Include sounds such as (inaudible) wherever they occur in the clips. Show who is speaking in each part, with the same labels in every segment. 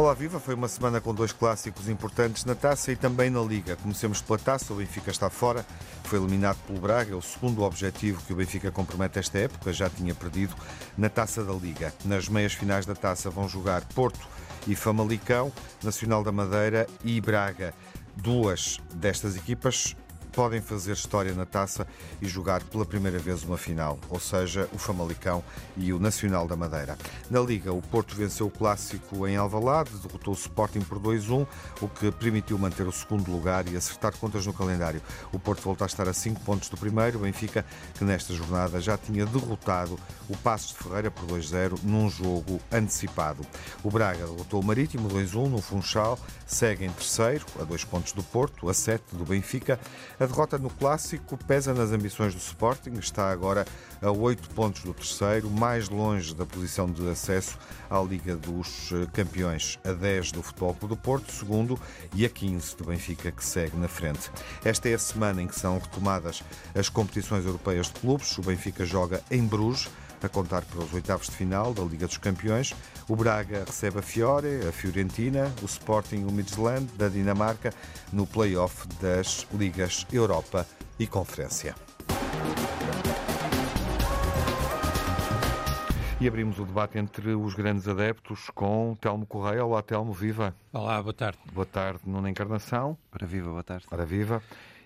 Speaker 1: Olá Viva, foi uma semana com dois clássicos importantes na Taça e também na Liga. Comecemos pela Taça, o Benfica está fora, foi eliminado pelo Braga, é o segundo objetivo que o Benfica compromete esta época, já tinha perdido na Taça da Liga. Nas meias finais da Taça vão jogar Porto e Famalicão, Nacional da Madeira e Braga. Duas destas equipas podem fazer história na taça e jogar pela primeira vez uma final, ou seja, o Famalicão e o Nacional da Madeira. Na Liga, o Porto venceu o clássico em Alvalade, derrotou o Sporting por 2-1, o que permitiu manter o segundo lugar e acertar contas no calendário. O Porto volta a estar a 5 pontos do primeiro, o Benfica, que nesta jornada já tinha derrotado o Passos de Ferreira por 2-0 num jogo antecipado. O Braga derrotou o Marítimo 2-1 no Funchal, segue em terceiro, a 2 pontos do Porto, a 7 do Benfica. A derrota no clássico pesa nas ambições do Sporting, está agora a 8 pontos do terceiro, mais longe da posição de acesso à Liga dos eh, Campeões, a 10 do Futebol Clube do Porto, segundo, e a 15 do Benfica, que segue na frente. Esta é a semana em que são retomadas as competições europeias de clubes. O Benfica joga em Bruges a contar para os oitavos de final da Liga dos Campeões. O Braga recebe a Fiore, a Fiorentina, o Sporting, o Midland da Dinamarca no play-off das Ligas Europa e Conferência. E abrimos o debate entre os grandes adeptos com Telmo Correia. Olá, Telmo, viva.
Speaker 2: Olá, boa tarde.
Speaker 1: Boa tarde, Nuna Encarnação.
Speaker 3: Para viva, boa tarde.
Speaker 1: Para viva.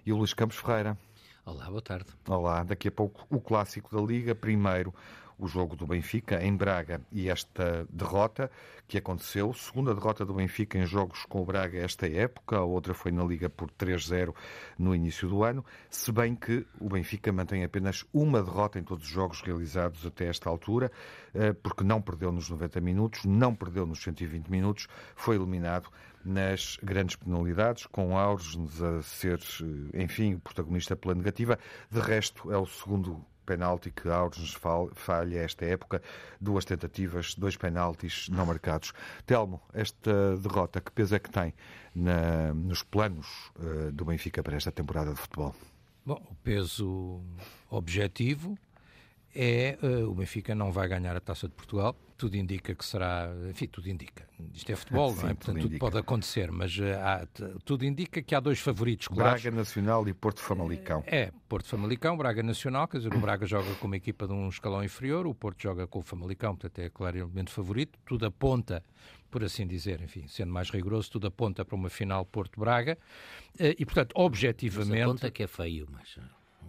Speaker 1: E o Luís Campos Ferreira.
Speaker 2: Olá, boa tarde.
Speaker 1: Olá, daqui a pouco o clássico da Liga. Primeiro, o jogo do Benfica em Braga e esta derrota que aconteceu, segunda derrota do Benfica em jogos com o Braga esta época, a outra foi na Liga por 3-0 no início do ano, se bem que o Benfica mantém apenas uma derrota em todos os jogos realizados até esta altura, eh, porque não perdeu nos 90 minutos, não perdeu nos 120 minutos, foi eliminado nas grandes penalidades, com Aures a ser, eh, enfim, o protagonista pela negativa. De resto, é o segundo penalti que Aures falha esta época, duas tentativas, dois penaltis não marcados. Telmo, esta derrota, que peso é que tem na, nos planos uh, do Benfica para esta temporada de futebol?
Speaker 2: Bom, o peso objetivo é uh, o Benfica não vai ganhar a Taça de Portugal. Tudo indica que será, enfim, tudo indica. Isto é futebol, (laughs) Sim, não é? Portanto, tudo, tudo pode acontecer, mas uh, há, tudo indica que há dois favoritos
Speaker 1: claros. Braga Nacional e Porto Famalicão.
Speaker 2: É, Porto Famalicão, Braga Nacional, quer dizer, o Braga joga com uma equipa de um escalão inferior, o Porto joga com o Famalicão, portanto é claramente favorito. Tudo aponta, por assim dizer, enfim, sendo mais rigoroso, tudo aponta para uma final Porto-Braga. Uh, e, portanto, objetivamente. Mas
Speaker 3: aponta que é feio, mas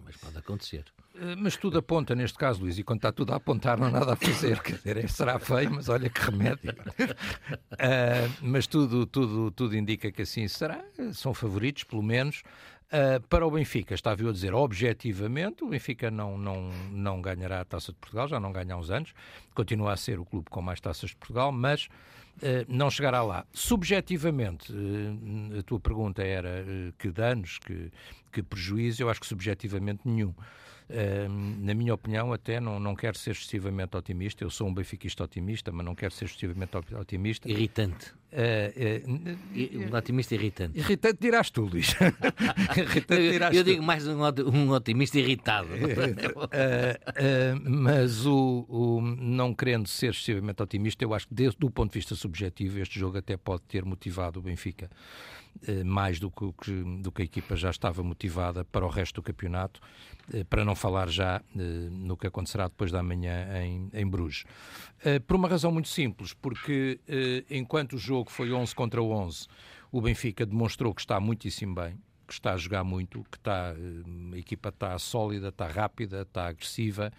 Speaker 3: mas pode acontecer.
Speaker 2: Eh, mas tudo aponta neste caso, Luís, e quando está tudo a apontar não há nada a fazer, quer dizer, será feio, mas olha que remédio. Uh, (laughs) mas tudo, tudo, tudo indica que assim será, são favoritos, pelo menos. Uh, para o Benfica, estava eu a dizer, objetivamente, o Benfica não, não, não ganhará a Taça de Portugal, já não ganha há uns anos, continua a ser o clube com mais taças de Portugal, mas uh, não chegará lá. Subjetivamente, uh, a tua pergunta era que danos, que, que prejuízo, eu acho que subjetivamente nenhum na minha opinião, até não, não quero ser excessivamente otimista. Eu sou um benfiquista otimista, mas não quero ser excessivamente otimista.
Speaker 3: Irritante. Uh, uh, um otimista irritante.
Speaker 2: Irritante dirás tu, Luís. (laughs)
Speaker 3: irritante dirás eu, eu digo mais um, um otimista irritado.
Speaker 2: uh, (laughs) mas o, o, não querendo ser excessivamente otimista, eu acho que desde, do ponto de vista subjetivo este jogo até pode ter motivado o Benfica mais do que, do que a equipa já estava motivada para o resto do campeonato para não falar já no que acontecerá depois da manhã em, em Bruges. Por uma razão muito simples, porque enquanto o jogo foi 11 contra 11, o Benfica demonstrou que está muitíssimo bem, que está a jogar muito, que está, a equipa está sólida, está rápida, está agressiva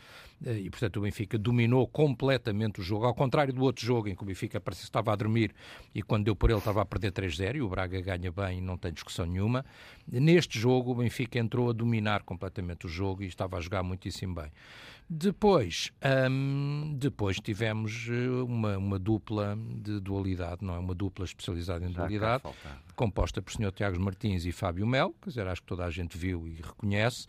Speaker 2: e, portanto, o Benfica dominou completamente o jogo, ao contrário do outro jogo em que o Benfica parecia que estava a dormir e quando deu por ele estava a perder 3-0 e o Braga ganha bem, não tem discussão nenhuma. Neste jogo, o Benfica entrou a dominar completamente o jogo e estava a jogar muitíssimo bem. Depois, hum, depois tivemos eh, uma, uma dupla de dualidade, não é? Uma dupla especializada em Já dualidade, composta por Sr. Tiago Martins e Fábio Mel, quer dizer, acho que toda a gente viu e reconhece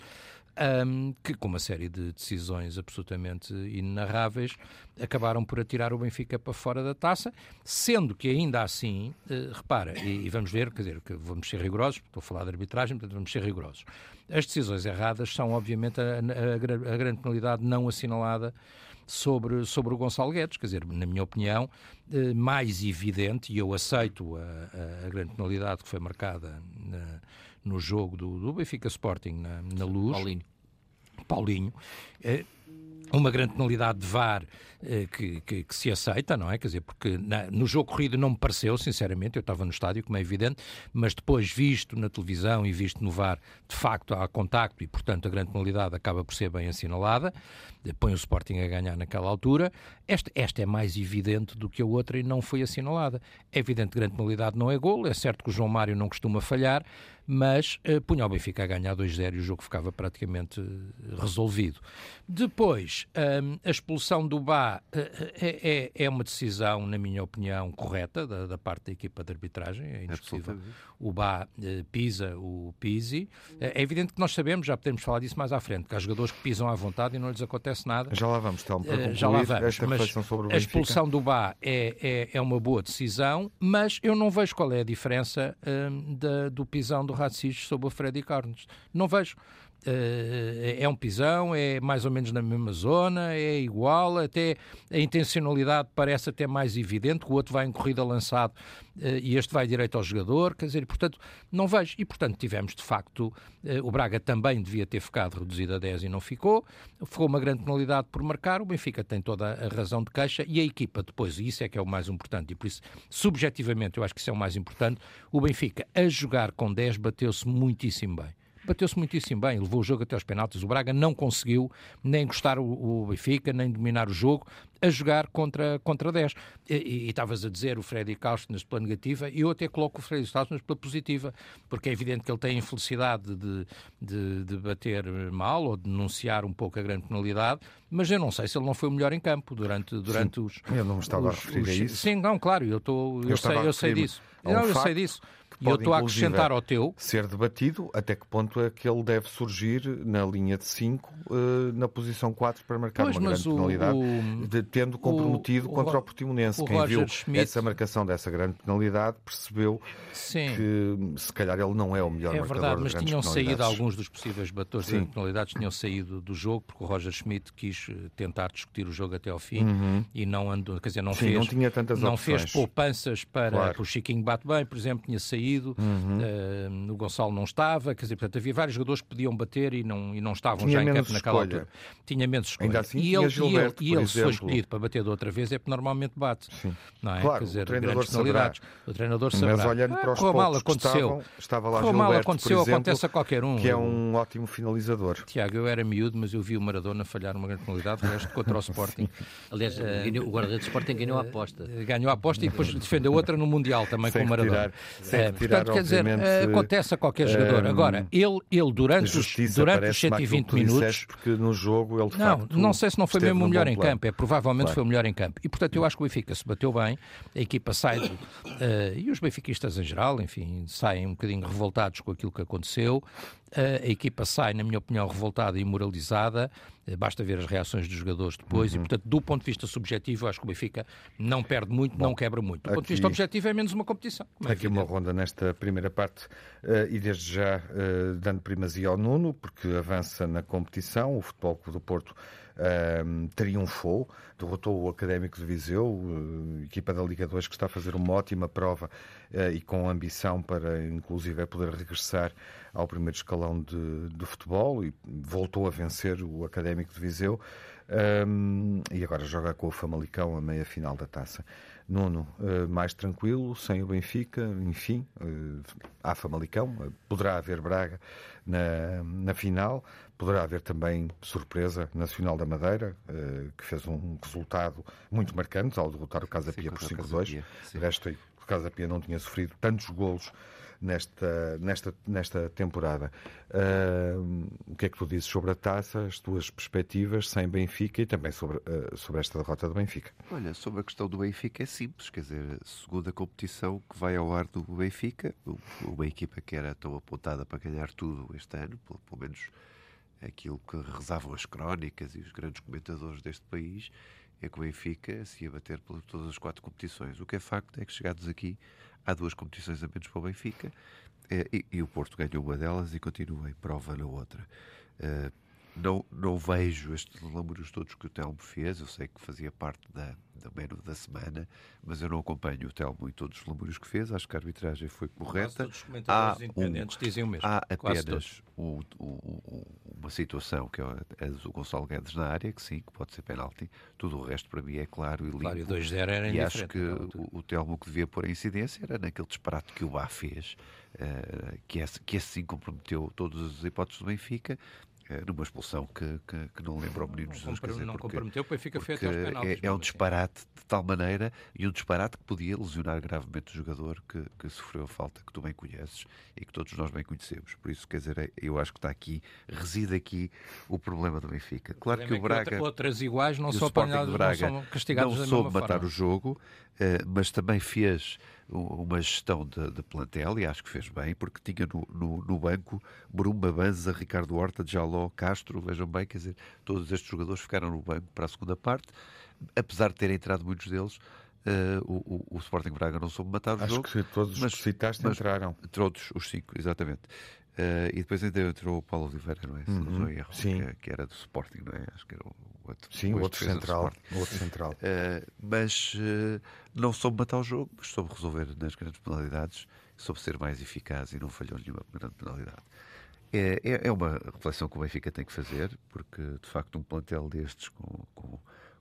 Speaker 2: um, que com uma série de decisões absolutamente inenarráveis acabaram por atirar o Benfica para fora da taça, sendo que ainda assim, uh, repara, e, e, vamos ver, quer dizer, que vamos ser rigorosos, estou a falar de arbitragem, portanto vamos ser rigorosos. As decisões erradas são, obviamente, a, a, a grande penalidade não assinalada sobre, sobre o Gonçalo Guedes. Quer dizer, na minha opinião, eh, mais evidente, e eu aceito a, a grande penalidade que foi marcada na, no jogo do, do Benfica Sporting na, na luz.
Speaker 3: Paulinho.
Speaker 2: Paulinho. Eh, uma grande penalidade de VAR eh, que, que, que, se aceita, não é? Quer dizer, porque na, no jogo corrido não me pareceu, sinceramente, eu estava no estádio, como é evidente, mas depois visto na televisão e visto no VAR, de facto há contacto e, portanto, a grande penalidade acaba por ser bem assinalada, põe o Sporting a ganhar naquela altura. Esta, esta é mais evidente do que a outra e não foi assinalada. É evidente que grande penalidade não é golo, é certo que o João Mário não costuma falhar, mas uh, punha o Benfica a ganhar 2-0 e o jogo ficava praticamente uh, resolvido. Depois, um, a expulsão do Bá uh, é, é, uma decisão, na minha opinião, correta da, da parte da equipa de arbitragem, é indiscutível. O Bá pisa o Pisi. é evidente que nós sabemos, já podemos falar disso mais à frente, que há jogadores que pisam à vontade e não lhes acontece nada.
Speaker 1: Já lá vamos, então, para já lá vamos,
Speaker 2: Benfica. A expulsão do Bá é, é, é, uma boa decisão, mas eu não vejo qual é a diferença um, da, do pisão do racistas sobre o Freddy Carnes. Não vejo. Uh, é um pisão, é mais ou menos na mesma zona, é igual, até a intencionalidade parece até mais evidente, o outro vai em corrida lançado uh, e este vai direito ao jogador, quer dizer, portanto, não vejo. E, portanto, tivemos de facto, uh, o Braga também devia ter ficado reduzido a 10 e não ficou, ficou uma grande penalidade por marcar, o Benfica tem toda a razão de queixa e a equipa depois, e isso é que é o mais importante, e por isso, subjetivamente, eu acho que isso é o mais importante, o Benfica a jogar com 10 bateu-se muitíssimo bem bateu-se muitíssimo bem, levou o jogo até aos penaltis. O Braga não conseguiu nem encostar o, o Benfica, nem dominar o jogo, a jogar contra, contra 10. E estavas a dizer o Freddy Castro pela negativa, e eu até coloco o Freddy Castro pela positiva, porque é evidente que ele tem a infelicidade de, de, de, bater mal ou de denunciar um pouco a grande penalidade, mas eu não sei se ele não foi o melhor em campo durante, durante
Speaker 1: sim,
Speaker 2: os.
Speaker 1: Eu não me estava os, a referir os, a isso.
Speaker 2: Sim, não, claro, eu, tô, eu, eu sei, eu sei disso. Um não, eu sei disso e eu estou a acrescentar ao teu.
Speaker 1: Ser debatido até que ponto é que ele deve surgir na linha de 5, uh, eh, na posição 4, para marcar pois, uma grande o, penalidade, o, de, tendo comprometido o, contra o Portimonense. Quem Roger viu Schmidt, essa marcação dessa grande penalidade percebeu sim. que se calhar ele não é o melhor
Speaker 2: é
Speaker 1: marcador
Speaker 2: verdade, mas tinham saído alguns dos possíveis batores de penalidades, tinham saído do jogo, porque o Roger Schmidt quis eh, tentar discutir o jogo até ao fim uhum. e não andou, quer dizer, não sim, fez,
Speaker 1: não, tinha tantas
Speaker 2: não fez poupanças para, claro. o Chiquinho bate bem, por exemplo, tinha saído saído, uhum. uh, o Gonçalo não estava, quer dizer, portanto, havia vários jogadores que podiam bater e não, e não estavam
Speaker 1: Tinha
Speaker 2: já
Speaker 1: em
Speaker 2: campo
Speaker 1: naquela
Speaker 2: escolha. altura. Tinha menos escolha.
Speaker 1: Ainda assim,
Speaker 2: e ele,
Speaker 1: Gilberto,
Speaker 2: e ele, e ele se foi escolhido para bater de outra vez, é porque normalmente bate. Sim. Não é?
Speaker 1: Claro,
Speaker 2: quer dizer,
Speaker 1: o treinador saberá.
Speaker 2: O treinador saberá.
Speaker 1: Mas olhando para os ah, mal aconteceu. Estavam, estava lá Gilberto,
Speaker 2: mal aconteceu,
Speaker 1: exemplo,
Speaker 2: acontece a qualquer um.
Speaker 1: Que é um ótimo finalizador.
Speaker 2: Tiago, eu era miúdo, mas eu vi o Maradona falhar uma grande penalidade, o resto contra o (laughs) Sporting.
Speaker 3: Aliás, uh, o guarda-redes do Sporting ganhou a aposta.
Speaker 2: Ganhou a aposta e depois defendeu outra no Mundial também com o Maradona.
Speaker 1: Tirar, portanto, quer dizer,
Speaker 2: uh, acontece a qualquer jogador. Um, Agora, ele, ele durante, os, durante os 120 minutos.
Speaker 1: Porque no jogo ele
Speaker 2: Não,
Speaker 1: facto,
Speaker 2: não sei se não foi mesmo o melhor em campo, é provavelmente claro. foi o melhor em campo. E portanto eu acho que o Benfica se bateu bem, a equipa sai, uh, e os benfiquistas em geral, enfim, saem um bocadinho revoltados com aquilo que aconteceu. A equipa sai, na minha opinião, revoltada e moralizada. Uh, basta ver as reações dos jogadores depois. Uhum. E, portanto, do ponto de vista subjetivo, acho que o Benfica não perde muito, Bom, não quebra muito. Do aqui, ponto de vista objetivo, é menos uma competição.
Speaker 1: É aqui uma ronda nesta primeira parte uh, e desde já dando primazia ao Nuno, porque avança na competição. O Futebol Clube do Porto um, triunfou, derrotou o Académico de Viseu, uh, equipa da Liga 2 que está a fazer uma ótima prova uh, e com ambição para, inclusive, poder regressar ao primeiro escalão de, de futebol e voltou a vencer o Académico de Viseu. Um, e agora joga com o Famalicão a meia final da taça. Nuno, uh, mais tranquilo, sem o Benfica, enfim, há Famalicão, poderá haver Braga na, na final, poderá haver também surpresa Nacional da Madeira, que fez um resultado muito marcante ao derrotar o Casa Pia por 5-2. O resto, o Casa Pia não tinha sofrido tantos golos nesta, nesta, nesta temporada. Uh, o que é que tu dizes sobre a taça, as tuas perspectivas sem Benfica e também sobre, uh, sobre esta derrota do Benfica?
Speaker 4: Olha, sobre a questão do Benfica é simples, quer dizer, segunda competição que vai ao ar do Benfica, uma equipa que era tão apontada para ganhar tudo este ano, pelo, pelo menos aquilo que rezavam as crónicas e os grandes comentadores deste país, é que o Benfica se ia bater por todas as quatro competições. O que é facto é que chegados aqui há duas competições a menos para o Benfica eh, e, e, o Porto ganhou uma delas e continua em prova na outra. Uh, não, não vejo estes lamúrios todos que o Telmo fez. Eu sei que fazia parte da, da menu da semana, mas eu não acompanho o Telmo e todos os lamúrios que fez. Acho que a arbitragem foi correta.
Speaker 2: Todos os comentadores há independentes um, dizem o mesmo.
Speaker 4: Há apenas um, um, uma situação que é a do Gonçalo Guedes na área, que sim, que pode ser penalti. Tudo o resto para mim é claro e limpo. Claro, e
Speaker 2: 2-0 era
Speaker 4: E acho que o, o Telmo que devia pôr a incidência era naquele disparate que o Bá fez, uh, que, esse, que esse sim comprometeu todas as hipóteses do Benfica é, numa expulsão que, que, que não lembra o menino Jesus.
Speaker 2: Não,
Speaker 4: dizer,
Speaker 2: não porque, comprometeu, depois fica feito aos
Speaker 4: penaltis. É, é um disparate de tal maneira e um disparate que podia lesionar gravemente o jogador que, que sofreu a falta, que tu bem conheces e que todos nós bem conhecemos. Por isso, quer dizer, eu acho que está aqui, reside aqui o problema do Benfica. Claro que o Braga.
Speaker 2: Que outras iguais não são apanhados, Braga não são castigados
Speaker 4: não soube matar forma. o jogo, eh, mas também fez uma gestão de, de, plantel e acho que fez bem, porque tinha no, no, no banco Bruma, Banza, Ricardo Horta, Jaló, Castro, vejam bem, quer dizer, todos estes jogadores ficaram no banco para a segunda parte, apesar de terem entrado muitos deles. Uh, o, o, Sporting Braga não soube matar o
Speaker 1: acho
Speaker 4: jogo.
Speaker 1: Acho que todos mas, os que citaste mas, entraram.
Speaker 4: Todos os cinco, exatamente. Uh, e depois ainda entrou o Paulo Oliveira, não é? Uhum, erro,
Speaker 1: sim.
Speaker 4: Que, que, era do Sporting, não é? Acho que era o
Speaker 1: outro. Sim, o outro central. outro central.
Speaker 4: Uh, mas uh, não soube matar o jogo, mas soube resolver nas grandes penalidades, soube ser mais eficaz e não falhou nenhuma grande penalidade. É, é, é uma reflexão que o Benfica tem que fazer, porque de facto um plantel destes com, com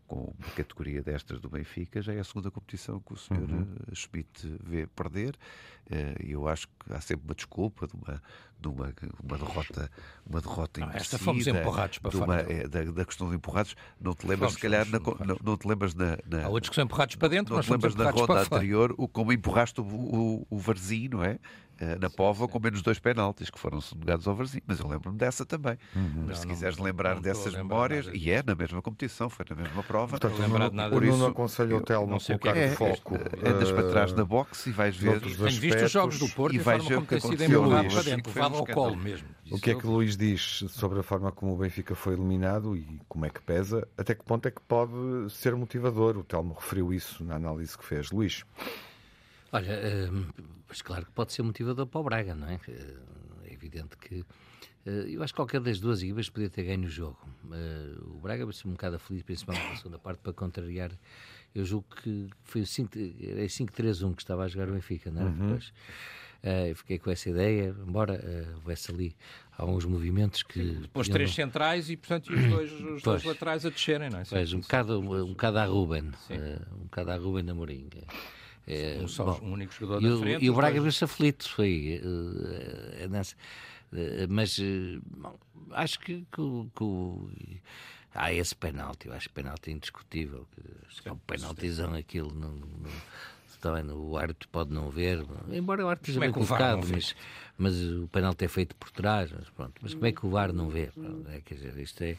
Speaker 4: com uma categoria destas do Benfica, já é a segunda competição que o senhor uhum. Eh, Schmidt vê perder. Eh, e eu acho que há sempre uma desculpa de uma, de uma, uma derrota, uma derrota
Speaker 2: não, Esta fomos empurrados para
Speaker 4: uma, é, da, da, questão de empurrados. Não te lembras, fomos, se calhar, na, não, não, te lembras na, na.
Speaker 2: Há outros que são empurrados para dentro,
Speaker 4: não
Speaker 2: te
Speaker 4: lembras na ronda anterior o, como empurraste o, o, o Varzim, não é? Eh, na Pova com menos dois penaltis que foram sonegados ao Varzim. Mas eu lembro-me dessa também. Uhum. Mas se não, quiseres lembrar não dessas memórias, e é na mesma competição, foi na mesma prova.
Speaker 1: Portanto, não lembrar de nada. Por isso, não aconselho o Telmo a colocar é, foco.
Speaker 4: É, andas uh, para trás na boxe e vais ver.
Speaker 2: Tenho visto os jogos do Porto e, vais ver o que aconteceu para dentro, levado ao colo mesmo.
Speaker 1: O que é que o Luís diz sobre a forma como o Benfica foi eliminado e como é que pesa? Até que ponto é que pode ser motivador? O Telmo referiu isso na análise que fez. Luís.
Speaker 3: Olha, mas claro que pode ser motivador para o Braga, não é? É evidente que eh, eu acho que qualquer das duas equipas podia ter ganho o jogo. Eh, o Braga vai ser um bocado aflito, principalmente na segunda parte, para contrariar. Eu julgo que foi o 5-3-1 que estava a jogar o Benfica, não é? Uhum. Depois, uh, fiquei com essa ideia, embora houvesse ali alguns movimentos que.
Speaker 2: Depois três centrais e, portanto, os (coughs) dois, os dois laterais a descerem, não é?
Speaker 3: Pois, um bocado, um, bocado a Ruben, uh, um bocado a Ruben Amorim.
Speaker 2: É, um, só bom, um único jogador
Speaker 3: e
Speaker 2: da frente.
Speaker 3: E o Braga viu-se aflito, foi. Uh, nessa, uh, mas bom, acho que, que, que há esse penalti, eu acho que penalti indiscutível. Acho que é um penaltizão aquilo. Não, não, também o árbitro pode não ver, embora o árbitro esteja bem colocado, mas, mas o penalti é feito por trás. Mas, pronto, mas como é que o VAR não vê? É, quer dizer, isto é,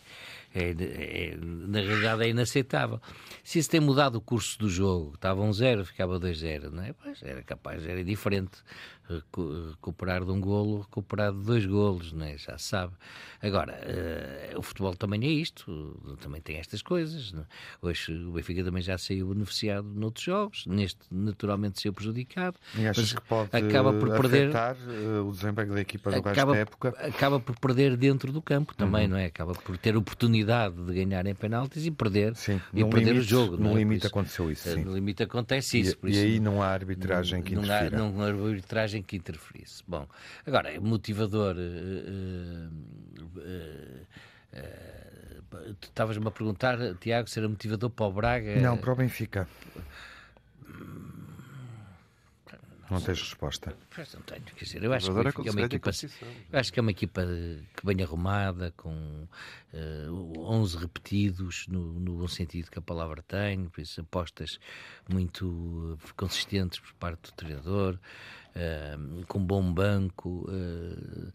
Speaker 3: é, é, na realidade é inaceitável. Se isso tem mudado o curso do jogo, estava um zero, ficava 2-0, não é? Pois era capaz, era diferente recuperar de um golo, recuperar de dois golos, não é? já se sabe. Agora, uh, o futebol também é isto, também tem estas coisas. Não? É? Hoje o Benfica também já saiu beneficiado noutros jogos, neste naturalmente saiu prejudicado.
Speaker 1: E achas que pode acaba por perder uh, o desempenho da equipa do acaba, resto da época?
Speaker 3: Acaba por perder dentro do campo também, uhum. não é? Acaba por ter oportunidade de ganhar em penaltis e perder,
Speaker 1: sim,
Speaker 3: e perder limite, o jogo.
Speaker 1: No
Speaker 3: é?
Speaker 1: limite isso, aconteceu isso. Sim.
Speaker 3: No limite acontece isso.
Speaker 1: E, e aí não há arbitragem que interfira.
Speaker 3: Não há, não há arbitragem que interferisse. Bom, agora, é motivador. Uh, uh, uh, tu estavas-me a perguntar, Tiago, se era motivador para o Braga?
Speaker 1: Não, para o Benfica. Não tens resposta.
Speaker 3: Pois não tenho, quer dizer, eu acho que, é uma equipa, eu acho que é uma equipa que bem arrumada, com uh, 11 repetidos, no, no bom sentido que a palavra tem, por isso apostas muito consistentes por parte do treinador, uh, com bom banco. Uh,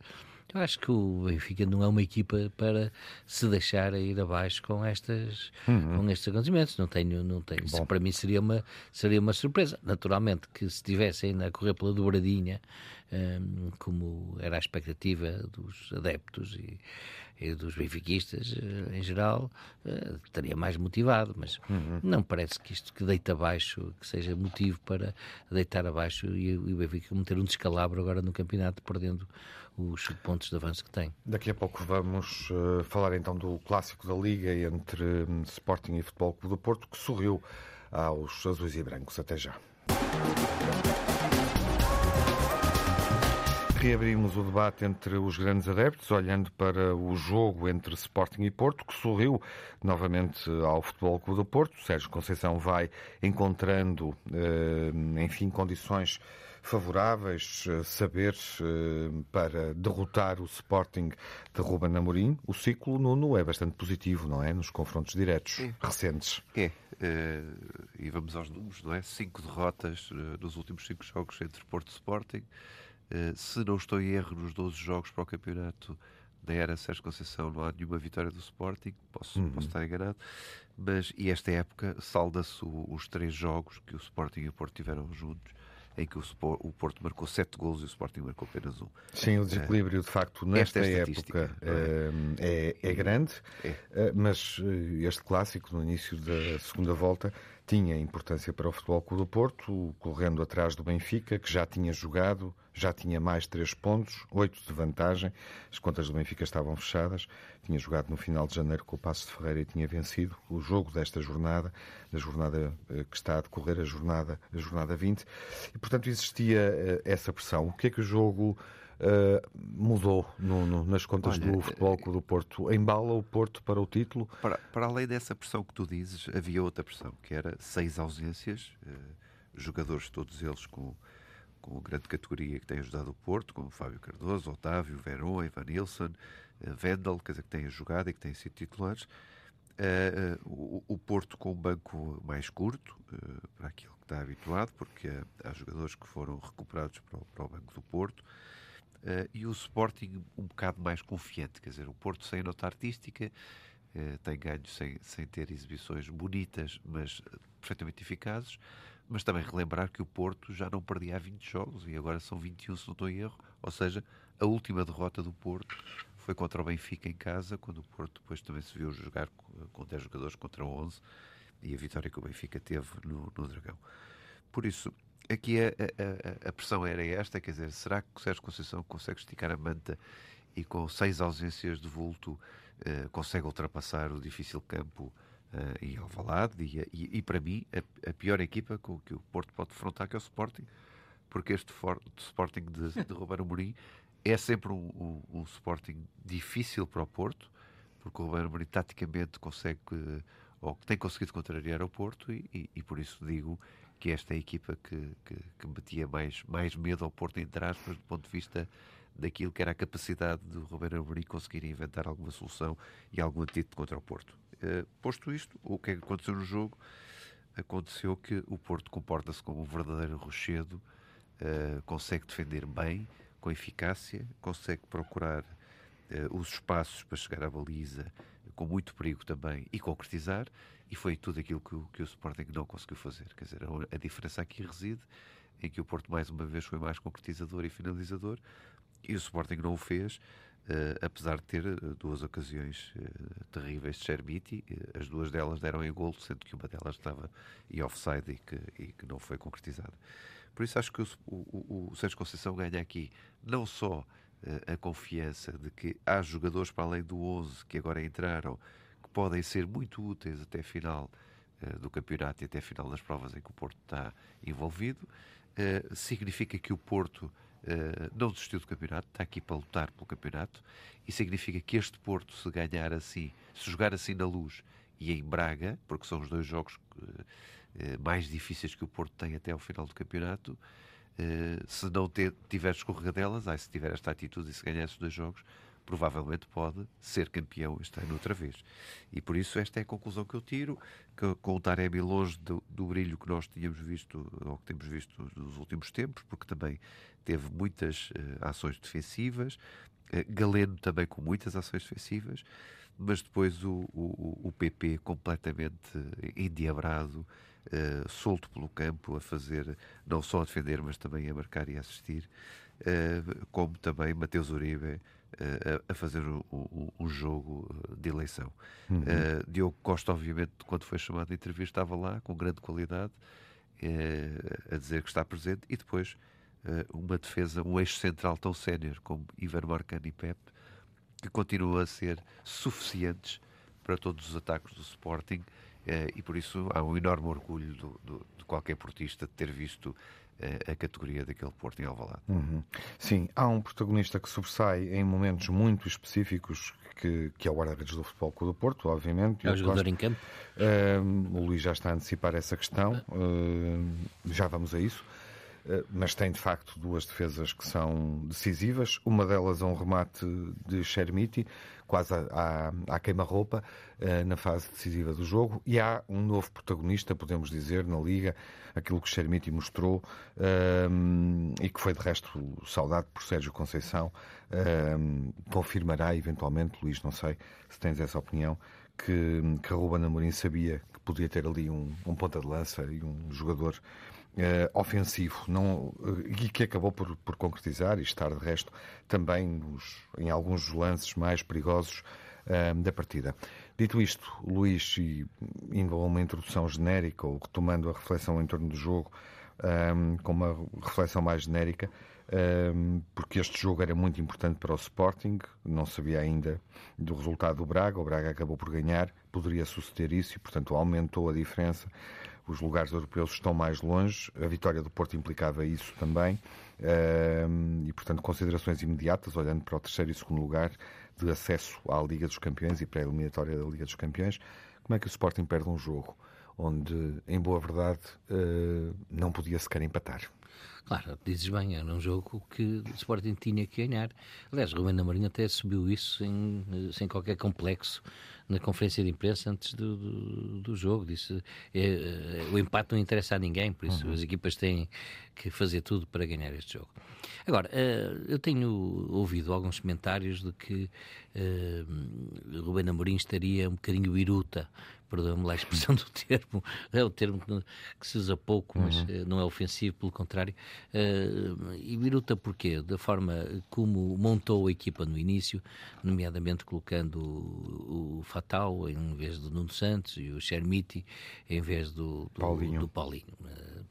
Speaker 3: eu acho que o Benfica não é uma equipa para se deixar ir abaixo com estas uhum. com estes acontecimentos. Não tenho, não tenho. Isso, para mim seria uma seria uma surpresa. Naturalmente que se estivesse ainda a correr pela dobradinha, um, como era a expectativa dos adeptos e e dos benfiquistas em geral, estaria mais motivado, mas uhum. não parece que isto que deita abaixo, que seja motivo para deitar abaixo e, o Benfica meter um descalabro agora no campeonato, perdendo os pontos de avanço que tem.
Speaker 1: Daqui a pouco vamos uh, falar então do clássico da Liga entre um, Sporting e Futebol Clube do Porto, que sorriu aos azuis e brancos. Até já. Reabrimos o debate entre os grandes adeptos, olhando para o jogo entre Sporting e Porto, que sorriu novamente ao Futebol Clube do Porto. Sérgio Conceição vai encontrando, eh, enfim, condições favoráveis, eh, saber eh, para derrotar o Sporting de Ruben Amorim. O ciclo, Nuno, é bastante positivo, não é? Nos confrontos diretos é. recentes.
Speaker 4: É. e vamos aos números, não é? Cinco derrotas nos últimos cinco jogos entre Porto e Sporting. se não estou em erro, nos 12 jogos para o campeonato da era Sérgio Conceição não há nenhuma vitória do Sporting, posso, uhum. posso estar enganado, mas e esta época salda-se os três jogos que o Sporting e o Porto tiveram juntos em que o, o Porto marcou sete gols e o Sporting marcou apenas um.
Speaker 1: Sim, o desequilíbrio de facto nesta é época é? é, é, grande, é. Eh, mas eh, este clássico no início da segunda volta tinha importância para o Futebol Clube do Porto, correndo atrás do Benfica, que já tinha jogado, já tinha mais três pontos, oito de vantagem. As contas do Benfica estavam fechadas. Tinha jogado no final de janeiro com o Passo de Ferreira e tinha vencido o jogo desta jornada, da jornada eh, que está a decorrer, a jornada, a jornada 20. E, portanto, existia eh, essa pressão. O que é que o jogo Uh, mudou no, no, nas contas Olha, do Futebol Clube do Porto? Embala o Porto para o título?
Speaker 4: Para, para além dessa pressão que tu dizes, havia outra pressão, que era seis ausências, uh, jogadores todos eles com, com grande categoria que têm ajudado o Porto, como Fábio Cardoso, Otávio, Verón, Ivan Nilsson, uh, Vendel, quer dizer, que têm jogado e que têm sido titulares. O, o, Porto com um banco mais curto, para aquilo que está habituado, porque há, jogadores que foram recuperados para o, para o banco do Porto. Uh, e o Sporting um bocado mais confiante, quer dizer, o Porto sem nota artística, uh, tem ganhos sem, sem ter exibições bonitas, mas uh, perfeitamente eficazes, mas também relembrar que o Porto já não perdia há 20 jogos e agora são 21, se não estou em erro, ou seja, a última derrota do Porto foi contra o Benfica em casa, quando o Porto depois também se viu jogar com 10 jogadores contra 11 e a vitória que o Benfica teve no, no Dragão. Por isso, aqui a, a, a, pressão era esta, quer dizer, será que o Sérgio Conceição consegue esticar a manta e com seis ausências de vulto uh, consegue ultrapassar o difícil campo uh, e Alvalade e, e, e, para mim a, a, pior equipa com que o Porto pode defrontar que é o Sporting, porque este for, Sporting de, (laughs) de Ruben Amorim é sempre um, um, um, Sporting difícil para o Porto, porque o Ruben Amorim taticamente consegue ou tem conseguido contrariar o Porto e, e, e por isso digo que esta é a equipa que, que, que metia mais, mais medo ao Porto, entre aspas, do ponto de vista daquilo que era a capacidade do Roberto Amorim conseguir inventar alguma solução e algum antídoto contra o Porto. Uh, posto isto, o que é que aconteceu no jogo? Aconteceu que o Porto comporta-se como um verdadeiro rochedo, uh, consegue defender bem, com eficácia, consegue procurar uh, os espaços para chegar à baliza, com muito perigo também, e concretizar, e foi tudo aquilo que, o, que o Sporting não conseguiu fazer. Quer dizer, a, a diferença aqui reside em que o Porto mais uma vez foi mais concretizador e finalizador e o Sporting não o fez, uh, apesar de ter uh, duas ocasiões uh, terríveis de Chermiti, as duas delas deram em golo, sendo que uma delas estava em offside e que, e que não foi concretizada. Por isso acho que o, o, o Sérgio Conceição ganha aqui não só a confiança de que há jogadores para além do 11 que agora entraram podem ser muito úteis até a final do campeonato e até a final das provas em que o Porto está envolvido. Significa que o Porto uh, não desistiu do campeonato, está aqui para lutar pelo campeonato, e significa que este Porto, se ganhar assim, se jogar assim na luz e em Braga, porque são os dois jogos mais difíceis que o Porto tem até ao final do campeonato, se não tiver escorregadelas, aí se tiver esta atitude e se ganhar esses dois jogos, provavelmente pode ser campeão este ano outra vez. E por isso esta é a conclusão que eu tiro, que com o Taremi longe do, do, brilho que nós tínhamos visto, ou que temos visto nos últimos tempos, porque também teve muitas uh, ações defensivas, uh, Galeno também com muitas ações defensivas, mas depois o, o, o PP completamente endiabrado, uh, solto pelo campo, a fazer, não só a defender, mas também a marcar e a assistir, como também Mateus Uribe, a, a fazer o, o, o, jogo de eleição. Uhum. Uh, Diogo Costa, obviamente, quando foi chamado de entrevista, estava lá com grande qualidade uh, a dizer que está presente e depois uh, uma defesa, um eixo central tão sénior como Ivan Marcano e Pep, que continuam a ser suficientes para todos os ataques do Sporting e por isso há um enorme orgulho do, do, de qualquer portista de ter visto a categoria daquele Porto em Alvalade.
Speaker 1: Uhum. Sim, há um protagonista que sobressai em momentos muito específicos que, que é o guarda-redes do Futebol Clube do Porto, obviamente.
Speaker 3: É o jogador em campo?
Speaker 1: Uh, o Luís já está a antecipar essa questão, uh, já vamos a isso. Uh, mas tem de facto duas defesas que são decisivas. Uma delas é um remate de Chermiti, quase à, à queima-roupa, na fase decisiva do jogo. E há um novo protagonista, podemos dizer, na Liga, aquilo que Chermiti mostrou um, e que foi de resto saudado por Sérgio Conceição. Um, confirmará eventualmente, Luís, não sei se tens essa opinião, que, que Ruben Amorim sabia que podia ter ali um, um ponta de lança e um jogador Uh, ofensivo não, uh, e que acabou por, por, concretizar e estar de resto também nos, em alguns lances mais perigosos uh, da partida. Dito isto, Luís, e indo a uma introdução genérica, ou retomando a reflexão em torno do jogo, um, com uma reflexão mais genérica, um, porque este jogo era muito importante para o Sporting, não sabia ainda do resultado do Braga, o Braga acabou por ganhar, poderia suceder isso e, portanto, aumentou a diferença. Os lugares europeus estão mais longe, a vitória do Porto implicava isso também, um, e, portanto, considerações imediatas, olhando para o terceiro e segundo lugar, de acesso à Liga dos Campeões e pré-eliminatória da Liga dos Campeões, como é que o Sporting perde um jogo onde, em boa verdade, uh, não podia sequer empatar?
Speaker 3: Claro, dizes bem, era um jogo que o Sporting tinha que ganhar. Aliás, Rubén Amorim até subiu isso sem, sem qualquer complexo na conferência de imprensa antes do, do, do jogo. Disse é, é, o empate não interessa a ninguém, por isso uhum. as equipas têm que fazer tudo para ganhar este jogo. Agora, uh, eu tenho ouvido alguns comentários de que uh, Rubén Amorim estaria um bocadinho biruta perdoa-me lá a expressão (laughs) do termo, é o termo que se usa pouco, mas uhum. Eh, não é ofensivo, pelo contrário. Uh, e Biruta porquê? Da forma como montou a equipa no início, nomeadamente colocando o, o Fatal em vez do Nuno Santos e o Chermiti em vez do, do
Speaker 1: Paulinho.
Speaker 3: Do Paulinho.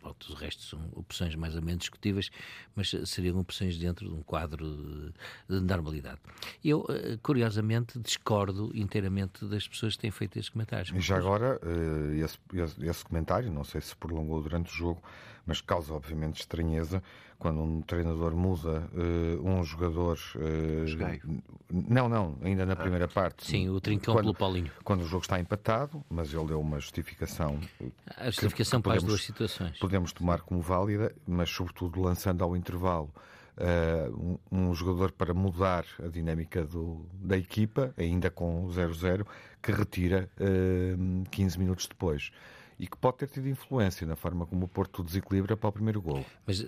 Speaker 3: Pronto, os restos são opções mais ou menos discutíveis, mas seriam opções dentro de um quadro de, de normalidade. Eu, uh, curiosamente, discordo inteiramente das pessoas que têm feito estes comentários
Speaker 1: já agora, eh, esse, esse, comentário, não sei se prolongou durante o jogo, mas causa obviamente estranheza quando um treinador muda uh, um jogador.
Speaker 4: Uh,
Speaker 1: não, não, ainda na ah. primeira parte.
Speaker 3: Sim, o trincão
Speaker 1: quando,
Speaker 3: pelo Paulinho.
Speaker 1: Quando o jogo está empatado, mas ele deu uma justificação.
Speaker 3: A justificação que, que podemos, para as duas situações.
Speaker 1: Podemos tomar como válida, mas sobretudo lançando ao intervalo. Uh, um, um, jogador para mudar a dinâmica do, da equipa, ainda com 0-0, que retira uh, 15 minutos depois e que pode ter tido influência na forma como o Porto desequilibra para o primeiro gol.
Speaker 3: Mas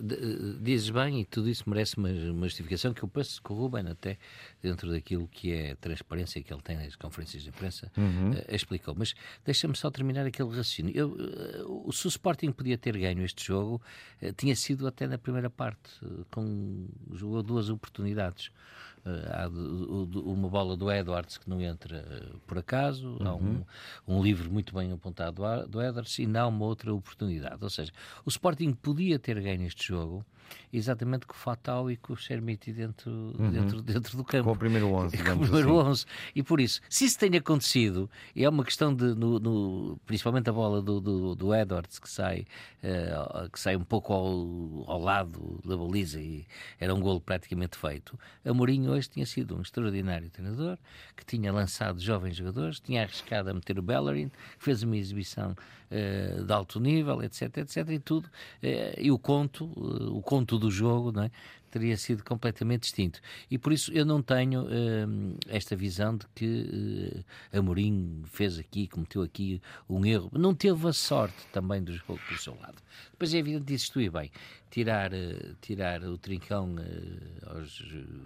Speaker 3: dizes bem, e tudo isso merece uma, uma justificação que eu penso que o Ruben até, dentro daquilo que é transparência que ele tem nas conferências de imprensa, uhum. uh, explicou. Mas deixa-me só terminar aquele raciocínio. Eu, uh, se o Sporting podia ter ganho este jogo, uh, tinha sido até na primeira parte, com duas oportunidades. Eh, há uma bola do Edwards que não entra eh, por acaso, uhum. há um, uhum. um livro muito bem apontado do Edwards e não uma outra oportunidade. Ou seja, o Sporting podia ter ganho este jogo exatamente com o Fatal e com o Chermiti dentro, uhum. dentro, dentro do campo.
Speaker 1: Com o primeiro 11, (laughs)
Speaker 3: Com o primeiro assim. 11. E por isso, se isso tem acontecido, é uma questão de, no, no, principalmente a bola do, do, do Edwards, que sai, uh, que sai um pouco ao, ao lado da baliza e era um golo praticamente feito. A Mourinho hoje tinha sido um extraordinário treinador, que tinha lançado jovens jogadores, tinha arriscado a meter o Bellerin, fez uma exibição uh, de alto nível, etc, etc, e tudo. Uh, e o conto, o conto do jogo, não é? Teria sido completamente distinto. E por isso eu não tenho uh, esta visão de que uh, Amorim fez aqui, cometeu aqui um erro. Não teve a sorte também do jogo do seu lado. Depois é evidente, dizes tu e bem, tirar, uh, tirar o Trincão uh, aos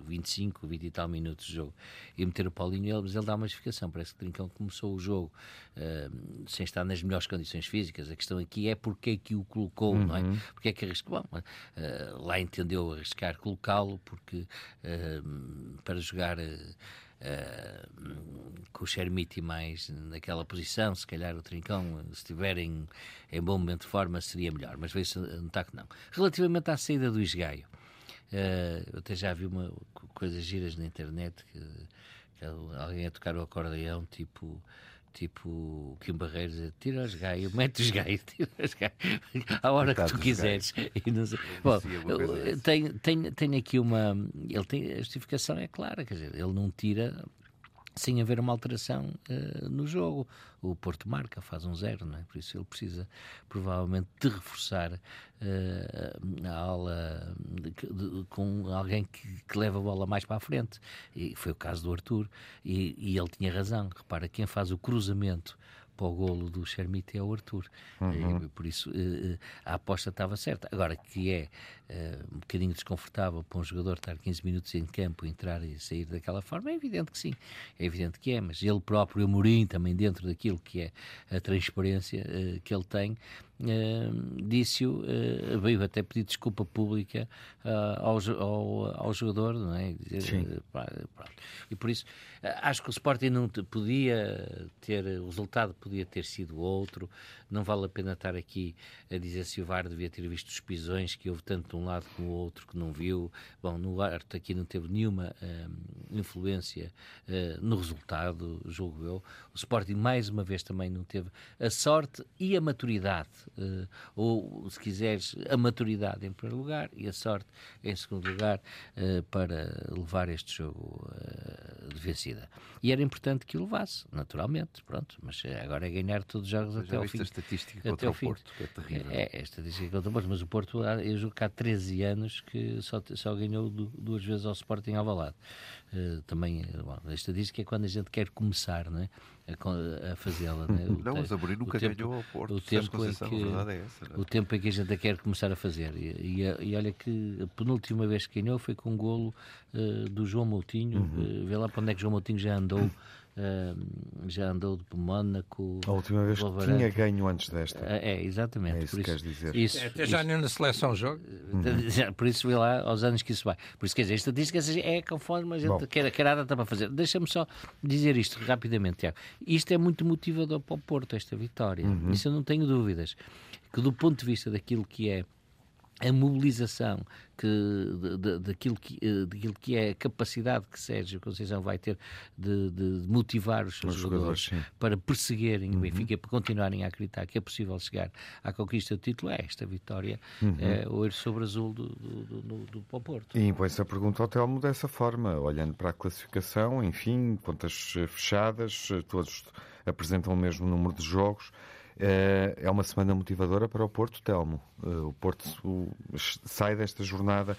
Speaker 3: 25, 20 e tal minutos de jogo e meter o Paulinho, ele, mas ele dá uma explicação. Parece que o Trincão começou o jogo uh, sem estar nas melhores condições físicas. A questão aqui é porque é que o colocou, uhum. não é? Uhum. Porque é que arriscou? Bom, uh, lá entendeu arriscar colocá-lo porque para jogar. Uh, com o Chermiti mais naquela posição, se calhar o Trincão, se estiverem em bom momento de forma, seria melhor, mas veio-se a notar que não. Relativamente à saída do Isgaio, uh, eu até já vi uma, coisas giras na internet que, que alguém a tocar o acordeão, tipo tipo o Kim Barreiros tira os gaios, mete os gaios, (laughs) tira os gaios à hora que tu quiseres. E não sei. Bom, tem, tem, tem aqui uma. Ele tem, a justificação é clara, quer dizer, ele não tira sem haver uma alteração uh, no jogo. O Porto marca, faz um zero, não é? por isso ele precisa provavelmente de reforçar uh, a aula de, de, com alguém que, que, leva a bola mais para a frente. E foi o caso do Arthur, e, e ele tinha razão. Repara, quem faz o cruzamento para o golo do Chermite é o Arthur. Uhum. E, por isso uh, a aposta estava certa. Agora, que é uh, um bocadinho desconfortável para um jogador estar 15 minutos em campo, entrar e sair daquela forma, é evidente que sim. É evidente que é, mas ele próprio, o Mourinho, também dentro daquilo que é a transparência que ele tem, Uh, disse-o, uh, veio até pedir desculpa pública uh, ao, ao, ao, jogador, não é? Dizer, e por isso acho que o Sporting não podia ter, o resultado podia ter sido outro. Não vale a pena estar aqui a dizer se o VAR devia ter visto os pisões que houve tanto de um lado como o outro que não viu. Bom, no VAR aqui não teve nenhuma influência no resultado, julgo eu. O Sporting mais uma vez também não teve a sorte e a maturidade uh, ou, se quiseres, a maturidade em primeiro lugar e a sorte em segundo lugar para levar este jogo de vencida. E era importante que o levasse, naturalmente, pronto, mas agora é ganhar todos os jogos até ao fim.
Speaker 4: A estatística contra o Porto, que é terrível.
Speaker 3: É, é a estatística contra o Porto, mas o Porto, eu jogo há 13 anos que só, só ganhou duas vezes ao Sporting Alvalade. Uh, também, bom, a estatística é quando a gente quer começar, não é? a, fazê-la. Né?
Speaker 4: não, (laughs) mas a Amorim nunca tempo, ganhou ao Porto.
Speaker 3: O tempo, em que, é essa, é? o tempo em que a gente a quer começar a fazer. E, e, e, olha que a penúltima vez que ganhou foi com um golo uh, do João Moutinho. Uhum. Uh, vê lá para onde é que João Moutinho já andou. (laughs) Uh, já andou de Mónaco.
Speaker 1: A última vez que tinha ganho antes desta.
Speaker 3: É, é exatamente.
Speaker 1: É isso,
Speaker 3: que
Speaker 1: queres dizer.
Speaker 2: Isso, é, até já nem na seleção joga.
Speaker 3: Uhum. (laughs) Por isso vê lá aos anos que isso vai. Por isso quer dizer, a estatística é conforme a gente Bom. quer, quer a data para fazer. Deixa-me só dizer isto rapidamente, Tiago. Isto é muito motivador para o Porto, esta vitória. Uhum. Isso eu não tenho dúvidas. Que do ponto de vista daquilo que é a mobilização que, daquilo, que, eh, daquilo que é a capacidade que Sérgio Conceição vai ter de, de motivar os seus os jogadores, jogadores para perseguirem uhum. o Benfica, para continuarem a acreditar que é possível chegar à conquista do título, é esta vitória, uhum. é, o sobre azul do, do, do, do, do Porto.
Speaker 1: E impõe-se a pergunta ao Telmo dessa forma, olhando para a classificação, enfim, contas fechadas, todos apresentam o mesmo número de jogos. É, é uma semana motivadora para o Porto, Telmo. Eh, o Porto sai desta jornada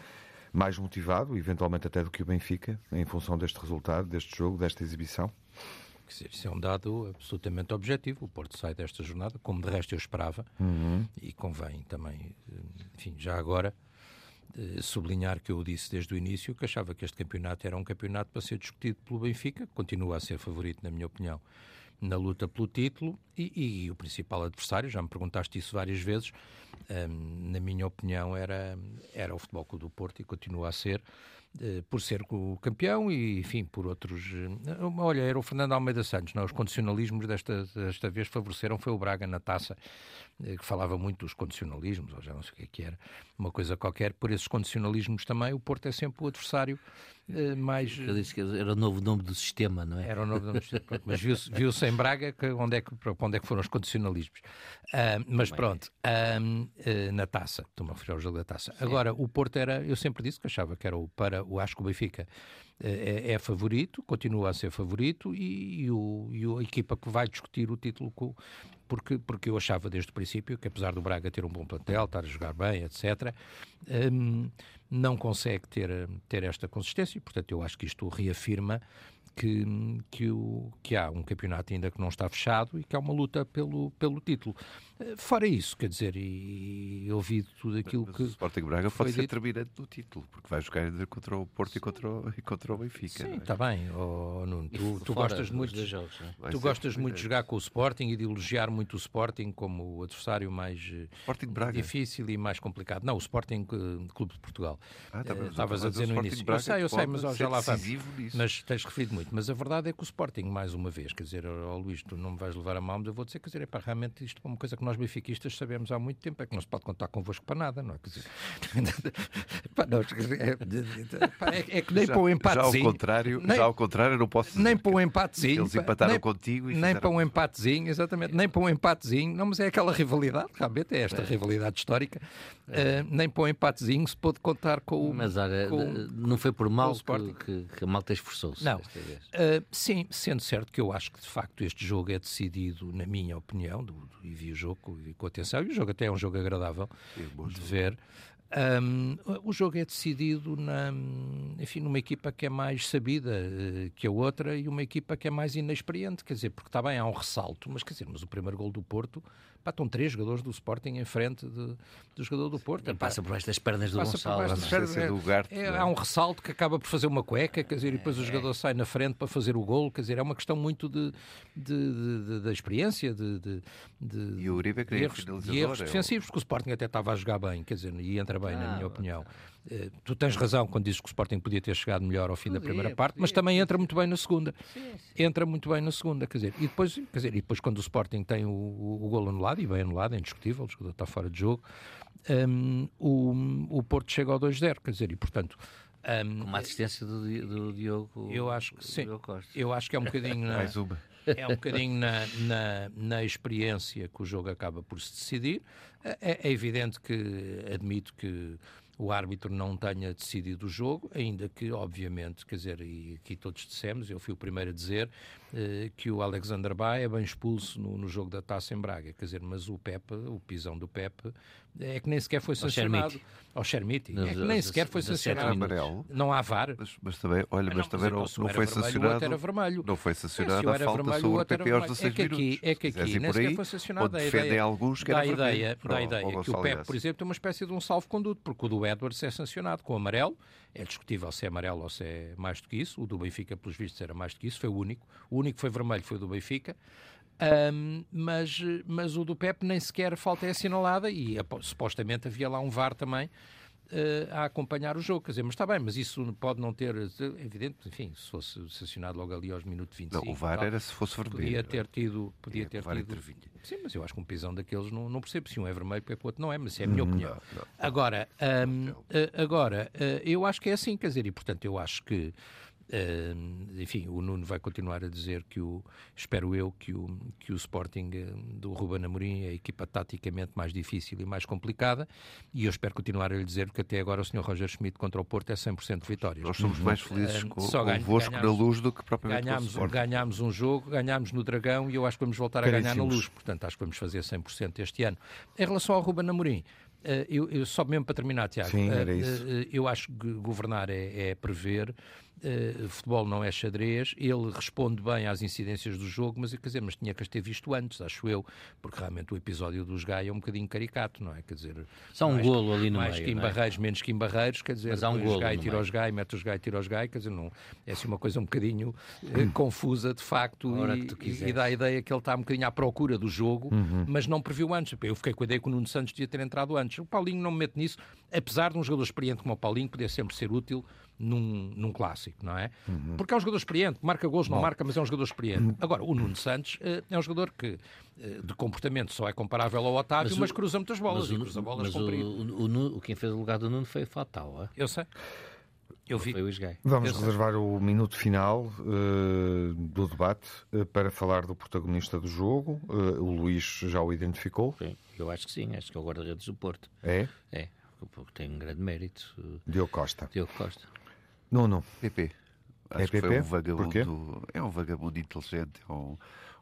Speaker 1: mais motivado, eventualmente até do que o Benfica, em função deste resultado, deste jogo, desta exibição?
Speaker 2: Isso é um dado absolutamente objetivo. O Porto sai desta jornada, como de resto eu esperava,
Speaker 1: uhum.
Speaker 2: e convém também, enfim, já agora, eh, sublinhar que eu disse desde o início que achava que este campeonato era um campeonato para ser discutido pelo Benfica, continua a ser favorito, na minha opinião, na luta pelo título e, e, o principal adversário, já me perguntaste isso várias vezes, um, na minha opinião era, era o Futebol Clube do Porto e continua a ser, uh, por ser o campeão e, enfim, por outros... Uh, olha, era o Fernando Almeida Santos, não? os condicionalismos desta, desta vez favoreceram, foi o Braga na taça, que falava muito dos condicionalismos, ou já não sei o que, é que era, uma coisa qualquer, por esses condicionalismos também, o Porto é sempre o adversário eh, mais.
Speaker 3: Eu disse que era o novo nome do sistema, não é?
Speaker 2: Era o novo nome do sistema. mas viu-se (laughs) viu em Braga que, onde, é que, onde é que foram os condicionalismos. Uh, mas pronto, uh, na taça, estou-me a referir ao jogo da taça. Agora, o Porto era, eu sempre disse que achava que era o para o acho que o Benfica é, é, favorito, continua a ser favorito e, e, o, e a equipa que vai discutir o título com, porque, porque eu achava desde o princípio que apesar do Braga ter um bom plantel, estar a jogar bem, etc., um, não consegue ter, ter esta consistência portanto, eu acho que isto reafirma que, que, o, que há um campeonato ainda que não está fechado e que há uma luta pelo, pelo título. Fora isso, quer dizer, e, e ouvido tudo aquilo
Speaker 4: Mas
Speaker 2: que.
Speaker 4: o Sporting Braga pode ser
Speaker 2: dito.
Speaker 4: determinante no título, porque vai jogar contra o Porto e contra o, e contra o Benfica.
Speaker 2: Sim,
Speaker 4: não é?
Speaker 2: está bem, oh, Nuno. Tu, tu
Speaker 3: fora
Speaker 2: gostas
Speaker 3: os
Speaker 2: muito.
Speaker 3: dois jogos, é?
Speaker 2: Tu gostas muito de jogar com o Sporting e de elogiar muito o Sporting como o adversário mais eh,
Speaker 4: Sporting Braga.
Speaker 2: difícil e mais complicado. Não, o Sporting eh, Clube de Portugal.
Speaker 4: Ah, tá bem,
Speaker 2: Eh,
Speaker 4: mas
Speaker 2: Estavas a dizer no início.
Speaker 4: Sporting
Speaker 2: Eu
Speaker 4: Braga
Speaker 2: sei, eu sei, mas ó, já lá vamos.
Speaker 4: nisso.
Speaker 2: Mas tens referido muito. Mas a verdade é que o Sporting, mais uma vez, quer dizer, ó Luís, tu não me vais levar a mal, mas eu vou dizer, quer dizer, é para realmente isto é uma coisa que nós benfiquistas sabemos há muito tempo, é que não se pode contar convosco para nada, não é? Quer dizer, (laughs) não, é, é- é que nem
Speaker 4: já,
Speaker 2: para um
Speaker 4: já ao
Speaker 2: empatezinho.
Speaker 4: contrário,
Speaker 2: nem-
Speaker 4: já ao contrário, não posso dizer
Speaker 2: nem
Speaker 4: que
Speaker 2: para um empatezinho.
Speaker 4: Eles empataram
Speaker 2: nem-
Speaker 4: contigo e
Speaker 2: Nem para um empatezinho, exatamente. Nem para um empatezinho. Não, mas é aquela rivalidade, realmente, é esta rivalidade histórica. Eh, nem para um empatezinho se pode contar com o.
Speaker 3: Mas olha,
Speaker 2: com-
Speaker 3: não foi por mal
Speaker 2: o
Speaker 3: que, que, que a malta esforçou-se.
Speaker 2: Não.
Speaker 3: desta vez.
Speaker 2: Uh, sim, sendo certo que eu acho que de facto este jogo é decidido, na minha opinião, do, do- e vi o jogo vi com atenção, e o jogo até é um jogo agradável
Speaker 4: Sim, bom
Speaker 2: de
Speaker 4: jogo.
Speaker 2: ver. Um, o jogo é decidido na, enfim, numa equipa que é mais sabida eh, que a outra e uma equipa que é mais inexperiente, quer dizer, porque está bem, há um ressalto, mas quer dizer, mas o primeiro gol do Porto, pá, estão três jogadores do Sporting em frente de- do jogador do Porto.
Speaker 3: Passa por baixo das pernas do
Speaker 2: Passa por
Speaker 3: Gonçalo. é?
Speaker 2: pernas.
Speaker 4: assistência do
Speaker 2: É,
Speaker 4: é?
Speaker 2: há um ressalto que acaba por fazer uma cueca, quer dizer, e depois o
Speaker 3: É.
Speaker 2: jogador sai na frente para fazer o gol, quer dizer, é uma questão muito de, de, de- de- da experiência, de, de, de-
Speaker 4: E o Uribe é que
Speaker 2: de
Speaker 4: nem é
Speaker 2: erros, de erros
Speaker 4: é o-
Speaker 2: defensivos, porque o Sporting até estava a jogar bem, quer dizer, e entra bem, na
Speaker 3: Ah,
Speaker 2: minha opinião. Eh, tu tens razão quando dizes que o Sporting podia ter chegado melhor ao fim da
Speaker 3: Podia,
Speaker 2: primeira parte, mas
Speaker 3: podia,
Speaker 2: também entra muito bem na segunda. Entra muito bem na segunda, quer dizer, e depois, quer dizer, e depois quando o Sporting tem o, o, o gol anulado, e bem anulado, é indiscutível, o jogador está fora de jogo, hum, o, o Porto chega ao 2-0, quer dizer, e portanto. hum,
Speaker 3: Com uma assistência do, do Diogo.
Speaker 2: eu acho que sim. Eu acho que é um bocadinho (laughs) na,
Speaker 4: Mais uma.
Speaker 2: é um bocadinho na, na, na experiência que o jogo acaba por se decidir. É, é evidente que admito que o árbitro não tenha decidido o jogo, ainda que, obviamente, quer dizer, e aqui todos dissemos, eu fui o primeiro a dizer eh, que o Alexander Bá é bem expulso no, no jogo da Taça em Braga, quer dizer, mas o Pepe, o pisão do Pepe, é que nem sequer foi sancionado. Ao Chermiti.
Speaker 3: Nos-
Speaker 2: É que nem sequer foi sancionado.
Speaker 4: Amarelo.
Speaker 2: Não há VAR.
Speaker 4: Mas, mas também, olha, mas
Speaker 2: não,
Speaker 4: também não, não foi sancionado.
Speaker 2: outro era vermelho.
Speaker 4: Não foi
Speaker 2: É, se
Speaker 4: sancionado a
Speaker 2: era
Speaker 4: falta
Speaker 2: vermelho,
Speaker 4: sobre
Speaker 2: o
Speaker 4: PP aos
Speaker 2: vermelho.
Speaker 4: 16
Speaker 2: é que aqui,
Speaker 4: minutos.
Speaker 2: É que
Speaker 4: Se quisessem
Speaker 2: aqui nem sequer foi sancionado.
Speaker 4: defendem
Speaker 2: ideia,
Speaker 4: alguns que
Speaker 2: dá
Speaker 4: era
Speaker 2: a ideia,
Speaker 4: vermelho para
Speaker 2: dá ideia que o
Speaker 4: Inácio.
Speaker 2: por exemplo, tem uma espécie de um salvo-conduto, porque o do Edwards é sancionado com amarelo. É discutível se é amarelo ou se é mais do que isso. O do Benfica, pelos vistos, era mais do que isso. Foi o único. O único que foi vermelho foi o do Benfica. Ahm, mas, mas o do Pepe nem sequer falta é assinalada e supostamente havia lá um VAR também eh, a acompanhar o jogo. Quer dizer, mas está bem, mas isso pode não ter, é evidente, enfim, se fosse sancionado logo ali aos minutos 25.
Speaker 4: Não, o VAR
Speaker 2: tal,
Speaker 4: era se fosse vermelho.
Speaker 2: Podia ter tido. Podia
Speaker 4: É,
Speaker 2: ter tido sim, mas eu acho que um pisão daqueles não, não percebo se um é vermelho porque o outro não é, mas é a minha opinião.
Speaker 4: Hum, não.
Speaker 2: Agora, hum, eh, agora eh, eu acho que é assim, quer dizer, e portanto eu acho que. Enfim, o Nuno vai continuar a dizer que o, espero eu, que o, que o Sporting eh, do Ruben Amorim é a equipa taticamente mais difícil e mais complicada, e eu espero continuar a lhe dizer que até agora o Sr. Roger Schmidt contra o Porto é 100% de vitórias.
Speaker 4: Nós somos mais felizes com,
Speaker 2: só ganho-
Speaker 4: convosco na
Speaker 2: ganhámos-
Speaker 4: luz do que propriamente com o
Speaker 2: Ganhámos,
Speaker 4: Sporting.
Speaker 2: ganhámos um jogo, ganhámos no Dragão e eu acho que vamos voltar a ganhar na
Speaker 1: Caríssimos.
Speaker 2: luz. Portanto, acho que vamos fazer 100% este ano. Em relação ao Ruben Amorim, eh, eu, eu só mesmo para terminar, Tiago,
Speaker 1: Sim,
Speaker 2: eh, eu acho que governar é, é prever. Eh, futebol não é xadrez, ele responde bem às incidências do jogo, mas, quer dizer, mas tinha que as ter visto antes, acho eu, porque realmente o episódio dos Gai é um bocadinho caricato, não é? Quer dizer,
Speaker 3: Só um
Speaker 2: mais-
Speaker 3: golo ali no
Speaker 2: mais
Speaker 3: meio,
Speaker 2: que em
Speaker 3: é?
Speaker 2: Barreiros, menos que em Barreiros, quer dizer,
Speaker 3: Mas há um golo
Speaker 2: Gai
Speaker 3: no
Speaker 2: tira os Gai, mete os Gai, tira os Gai, quer dizer, não, é assim uma coisa um bocadinho eh, confusa de facto e, e dá a ideia que ele está um bocadinho à procura do jogo,
Speaker 1: Uhum.
Speaker 2: mas não previu antes. Eu fiquei com a ideia que o Nuno Santos devia ter entrado antes. O Paulinho não me mete nisso, apesar de um jogador experiente como o Paulinho poder sempre ser útil num, num clássico, não é?
Speaker 1: Uhum.
Speaker 2: Porque é um jogador experiente, marca gols, não marca, mas é um jogador experiente. Agora, o Nuno Santos eh, é um jogador que eh, de comportamento só é comparável ao Otávio, mas,
Speaker 3: Mas o-
Speaker 2: cruza muitas bolas
Speaker 3: Mas,
Speaker 2: e cruza bolas
Speaker 3: mas o,
Speaker 2: compridas.
Speaker 3: o, o quem fez o lugar do Nuno foi Fatal, é?
Speaker 2: Eu sei. Eu vi.
Speaker 1: Vamos
Speaker 2: Eu sei.
Speaker 1: reservar o minuto final eh, do debate eh, para falar do protagonista do jogo. Eh, o Luís já o identificou.
Speaker 3: Sim, eu acho que sim, acho que é o guarda-redes do Porto.
Speaker 1: É?
Speaker 3: É, porque tem um grande mérito. uh,
Speaker 1: Diogo Costa.
Speaker 3: Diogo Costa.
Speaker 1: Nuno.
Speaker 4: PP. Acho
Speaker 1: É
Speaker 4: que foi
Speaker 1: PP?
Speaker 4: um vagabundo. É um vagabundo inteligente, é um,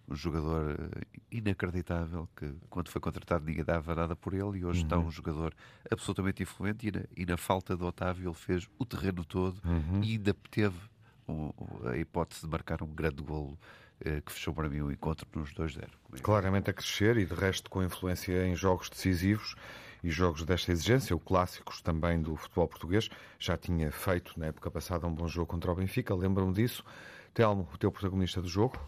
Speaker 4: um jogador eh, inacreditável que quando foi contratado ninguém dava nada por ele e hoje está
Speaker 1: Uhum.
Speaker 4: um jogador absolutamente influente e na, e na falta de Otávio ele fez o terreno todo
Speaker 1: Uhum.
Speaker 4: e ainda teve o- a hipótese de marcar um grande golo eh, que fechou para mim o encontro nos 2-0.
Speaker 1: Claramente a crescer e de resto com influência em jogos decisivos e jogos desta exigência, o clássicos também do futebol português. Já tinha feito na época passada um bom jogo contra o Benfica, lembro-me disso. Telmo, o teu protagonista do jogo?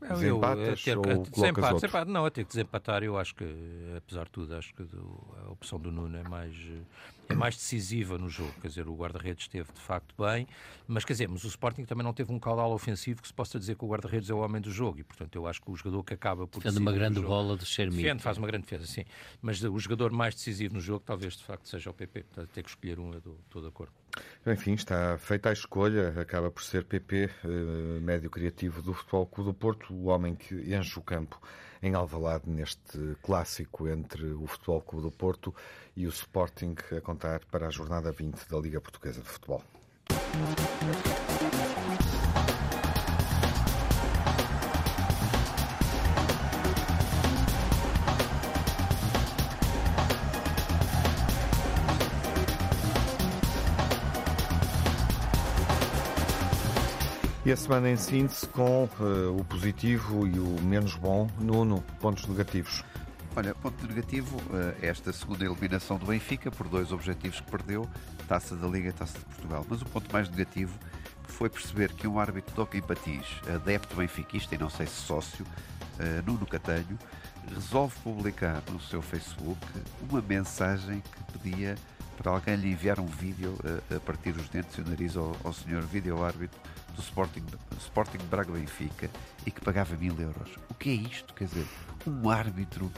Speaker 1: Desempatas
Speaker 2: eu,
Speaker 1: ter, ou desempate,
Speaker 2: desempate, não, a ter que desempatar, eu acho que, apesar de tudo, acho que a opção do Nuno é mais, é mais decisiva no jogo. Quer dizer, o guarda-redes esteve de facto bem, mas quer dizer, mas o Sporting também não teve um caudal ofensivo que se possa dizer que o guarda-redes é o homem do jogo e, portanto, eu acho que o jogador que acaba por.
Speaker 3: Defende uma grande bola do Xermite.
Speaker 2: Defende, faz uma grande defesa, sim. Mas o jogador mais decisivo no jogo, talvez de facto seja o PP. Portanto, ter que escolher um, eu estou de acordo.
Speaker 1: Enfim, está feita a escolha, acaba por ser PP, eh, médio criativo do Futebol Clube do Porto, o homem que enche o campo em Alvalade neste clássico entre o Futebol Clube do Porto e o Sporting a contar para a jornada 20 da Liga Portuguesa de Futebol. E a semana em síntese com uh, o positivo e o menos bom. Nuno, pontos negativos.
Speaker 4: Olha, ponto negativo, uh, esta segunda eliminação do Benfica, por dois objetivos que perdeu, Taça da Liga e Taça de Portugal. Mas o ponto mais negativo foi perceber que um árbitro de Hockey Patins, adepto benfiquista e não sei se sócio, uh, Nuno Catanho, resolve publicar no seu Facebook uma mensagem que pedia para alguém lhe enviar um vídeo a, a partir dos dentes e o nariz ao, ao senhor vídeo árbitro do Sporting, Sporting Braga Benfica e que pagava mil euros. O que é isto? Quer dizer, um árbitro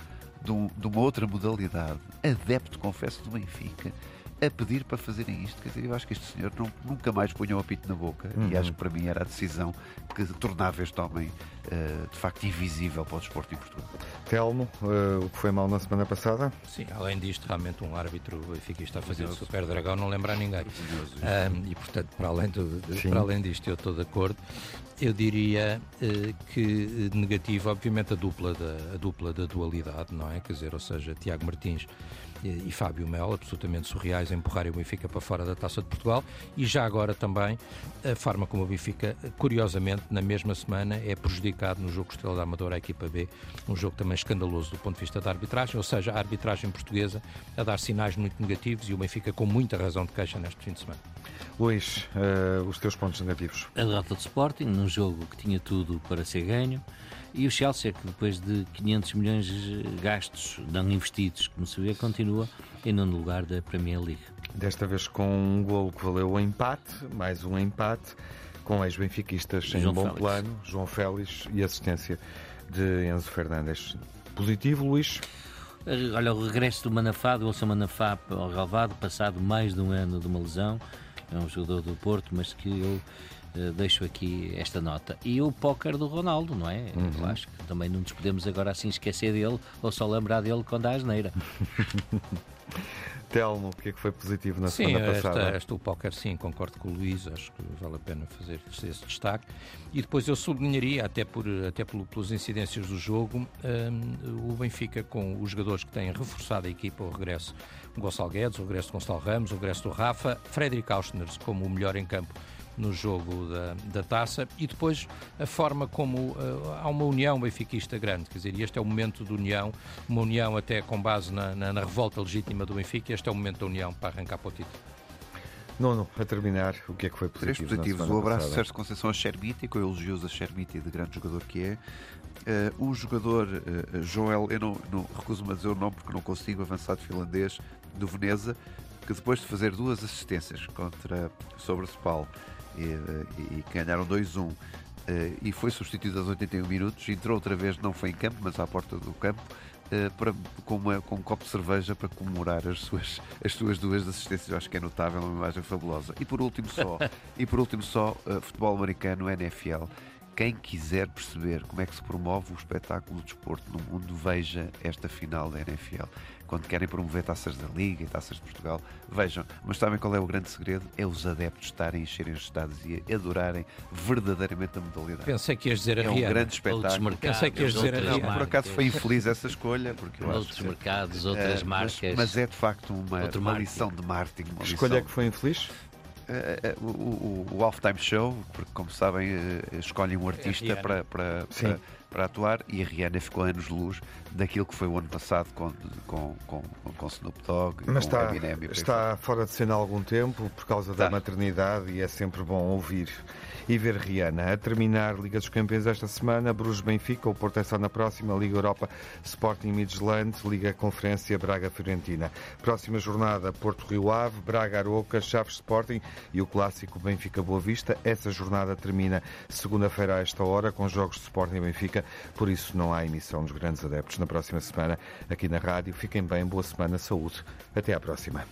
Speaker 4: de, um, de uma outra modalidade, adepto, confesso, do Benfica, a pedir para fazerem isto. Quer dizer, eu acho que este senhor não, nunca mais punha o apito na boca uhum. e acho que para mim era a decisão que tornava este homem uh, de facto invisível para o desporto em Portugal.
Speaker 1: Telmo, uh, o que foi mal na semana passada?
Speaker 2: Sim, além disto, realmente um árbitro está a fazer o Super Dragão não lembra a ninguém. Um, e portanto, para além, do, para além disto, eu estou de acordo. Eu diria uh, que negativo, obviamente, a dupla, da, a dupla da dualidade, não é? Quer dizer, ou seja, Tiago Martins e Fábio Melo, absolutamente surreais, a empurrarem o Benfica para fora da Taça de Portugal e já agora também a forma como o Benfica, curiosamente, na mesma semana é prejudicado no jogo Estrela da Amadora, a equipa B, um jogo também escandaloso do ponto de vista da arbitragem, ou seja, a arbitragem portuguesa a dar sinais muito negativos e o Benfica com muita razão de queixa neste fim de semana.
Speaker 1: Luís, uh, os teus pontos negativos?
Speaker 3: A derrota do Sporting, num jogo que tinha tudo para ser ganho, e o Chelsea, que depois de 500 milhões gastos, não investidos, como se vê, continua em nono lugar da Premier League.
Speaker 1: Desta vez com um golo que valeu o empate, mais um empate, com ex-benfiquistas em bom Félix. plano, João Félix e assistência de Enzo Fernandes. Positivo, Luís?
Speaker 3: Olha, o regresso do Manafá, do Wilson Manafá ao Galvado, passado mais de um ano de uma lesão, é um jogador do Porto, mas que eu Uh, deixo aqui esta nota. E o póquer do Ronaldo, não é? Uhum. Eu acho que também não nos podemos agora assim esquecer dele ou só lembrar dele quando há asneira. (laughs)
Speaker 1: Telmo, o que é que foi positivo na sim, semana passada?
Speaker 2: Esta, esta, o póquer, sim, concordo com o Luís, acho que vale a pena fazer esse destaque. E depois eu sublinharia, até, por, até por, pelas incidências do jogo, um, o Benfica com os jogadores que têm reforçado a equipa, o regresso do Gonçalo Guedes, o regresso do Gonçalo Ramos, o regresso do Rafa, Frederic Austner como o melhor em campo no jogo da, da taça e depois a forma como uh, há uma união benfiquista grande, quer dizer, este é o momento de união, uma união até com base na, na, na revolta legítima do Benfica, este é o momento da união para arrancar para o título.
Speaker 1: Nono, a terminar, o que é que foi positivo?
Speaker 4: Três positivos. O abraço de Sérgio Conceição a Sherbiti, com elogios a Sherbiti de grande jogador que é. Uh, o jogador uh, Joel, eu não, não recuso-me a dizer o nome porque não consigo, avançado finlandês do Veneza, que depois de fazer duas assistências contra sobre o Spal e, e ganharam 2-1 eh, e foi substituído aos 81 minutos, entrou outra vez, não foi em campo, mas à porta do campo, eh, para, com, uma, com um copo de cerveja para comemorar as suas, as suas duas assistências. Eu acho que é notável, uma imagem fabulosa. E por último só, (laughs) e por último só, uh, futebol americano, NFL. Quem quiser perceber como é que se promove o espetáculo de desporto no mundo, veja esta final da NFL quando querem promover taças da Liga e taças de Portugal, vejam. Mas sabem qual é o grande segredo? É os adeptos estarem a encherem os estados e adorarem verdadeiramente a modalidade.
Speaker 2: Pensei que ias dizer a
Speaker 4: É um grande espetáculo.
Speaker 2: Pensei que ias dizer a
Speaker 4: Não, por acaso foi infeliz essa escolha. Porque eu
Speaker 3: outros
Speaker 4: acho
Speaker 3: mercados, outras
Speaker 4: uh,
Speaker 3: marcas.
Speaker 4: Mas, mas, é de facto uma, uma lição de marketing.
Speaker 1: Que escolha é que foi infeliz?
Speaker 4: uh, o, o, o halftime show, porque, como sabem, uh, escolhem um artista para, para, para, para, atuar e a Rihanna ficou anos de luz daquilo que foi o ano passado com, com, com, com Snoop Dogg.
Speaker 1: Mas
Speaker 4: com
Speaker 1: está,
Speaker 4: Eminem,
Speaker 1: está fora de cena há algum tempo por causa da tá. maternidade e é sempre bom ouvir e ver Rihanna. A terminar Liga dos Campeões esta semana, Bruges Benfica, o Porto é só na próxima, Liga Europa Sporting Midland, Liga Conferência Braga Fiorentina. Próxima jornada Porto Rio Ave, Braga Aroca, Chaves Sporting e o clássico Benfica Boa Vista. Essa jornada termina segunda-feira a esta hora com jogos de Sporting e Benfica, por isso não há emissão dos grandes adeptos na próxima semana aqui na rádio. Fiquem bem, boa semana, saúde. Até à próxima.